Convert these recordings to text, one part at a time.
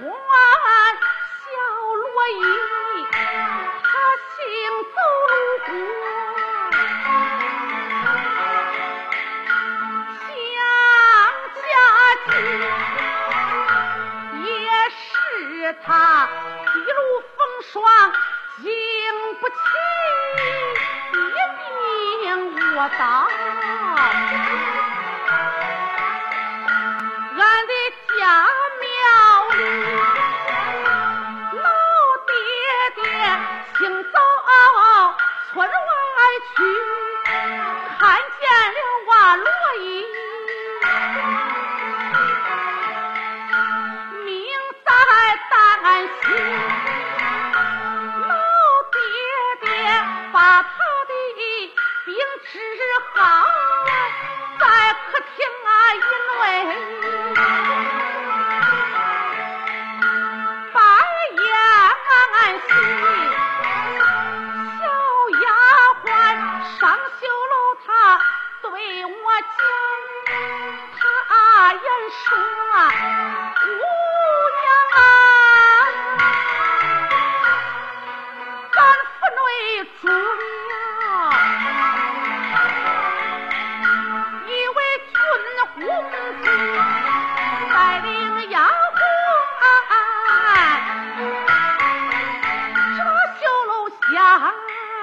Why?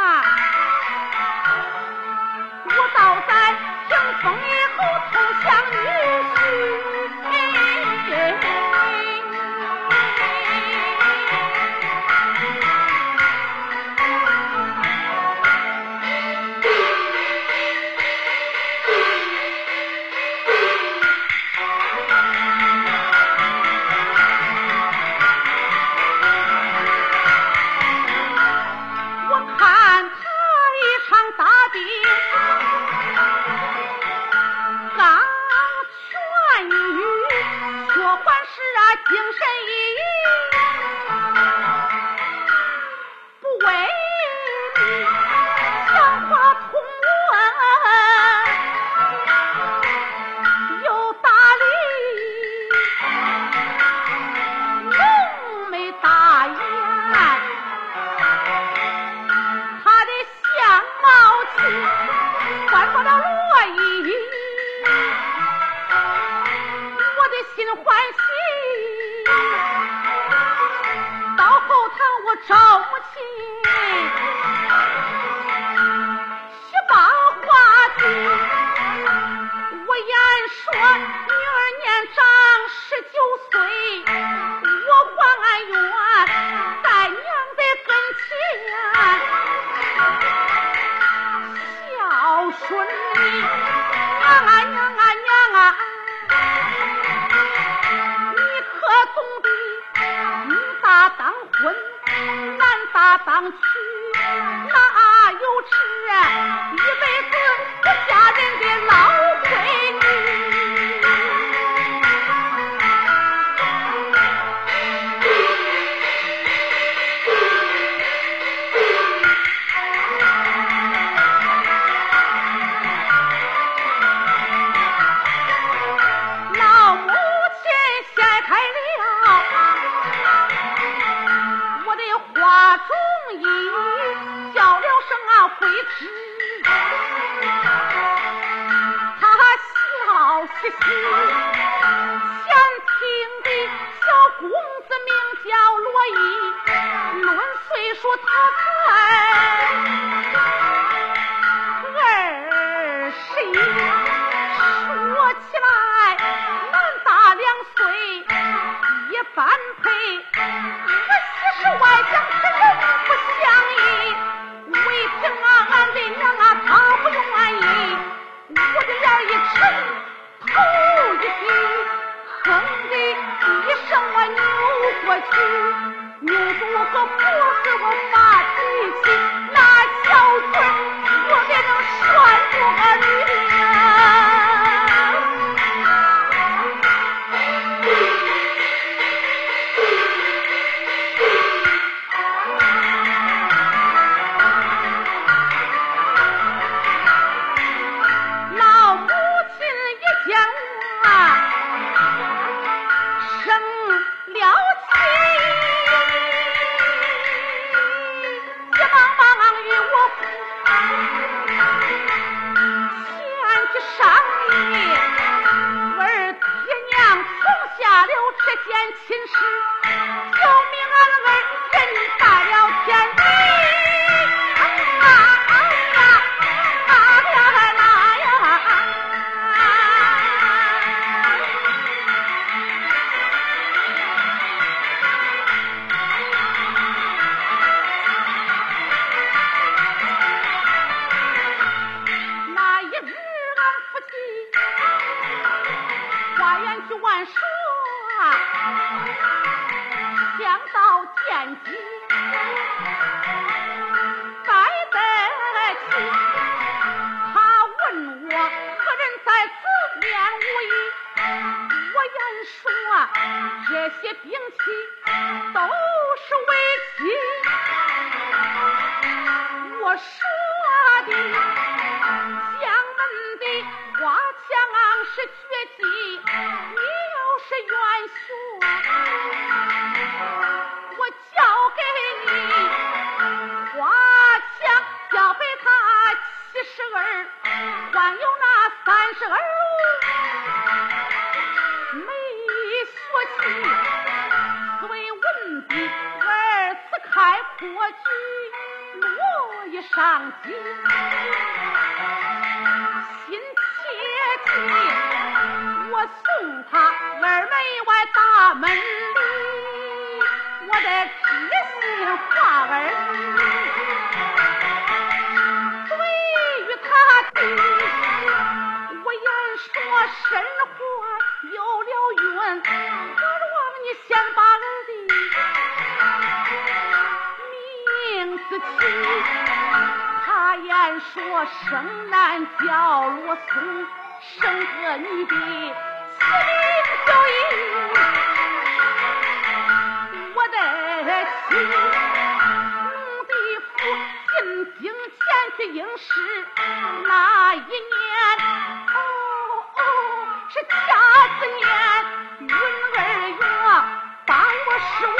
啊。到后堂我找想去哪有吃一他笑嘻嘻。这些兵器都是伪器。我说的，姜门的花枪是绝技。过去我一上街心切记我送他二门外大门里我得提心话儿他言说生男叫罗松，生个女的麒林叫英。我的亲，奴的夫进京前去应试，那一年。是甲子年，闰二月八月十五。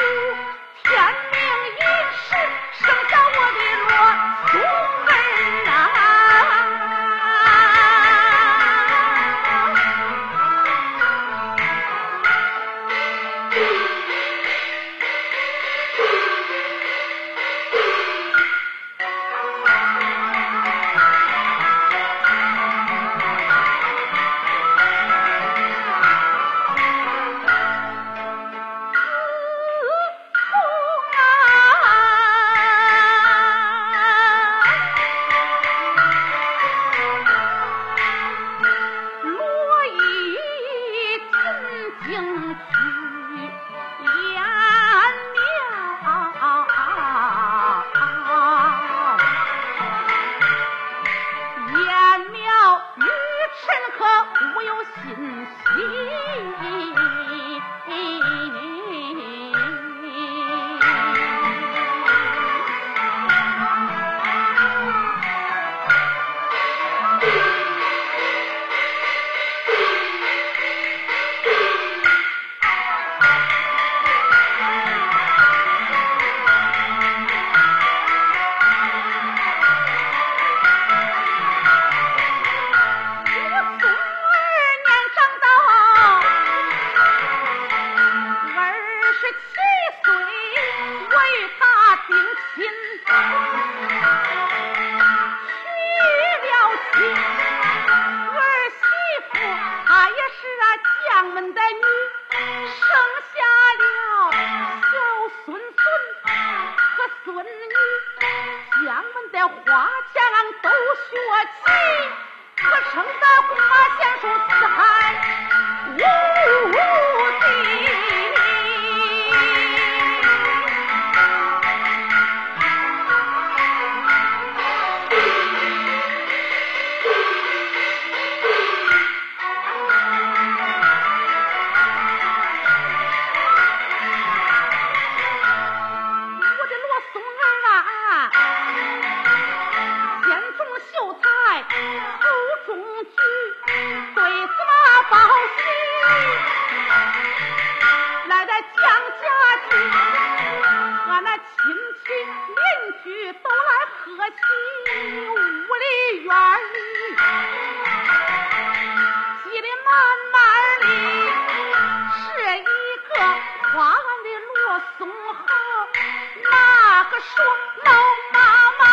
老妈妈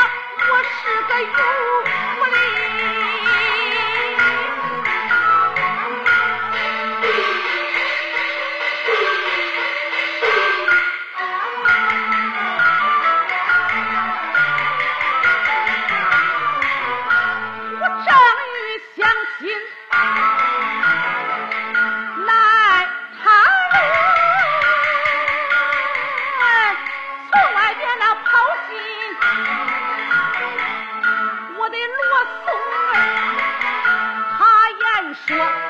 我是个有说。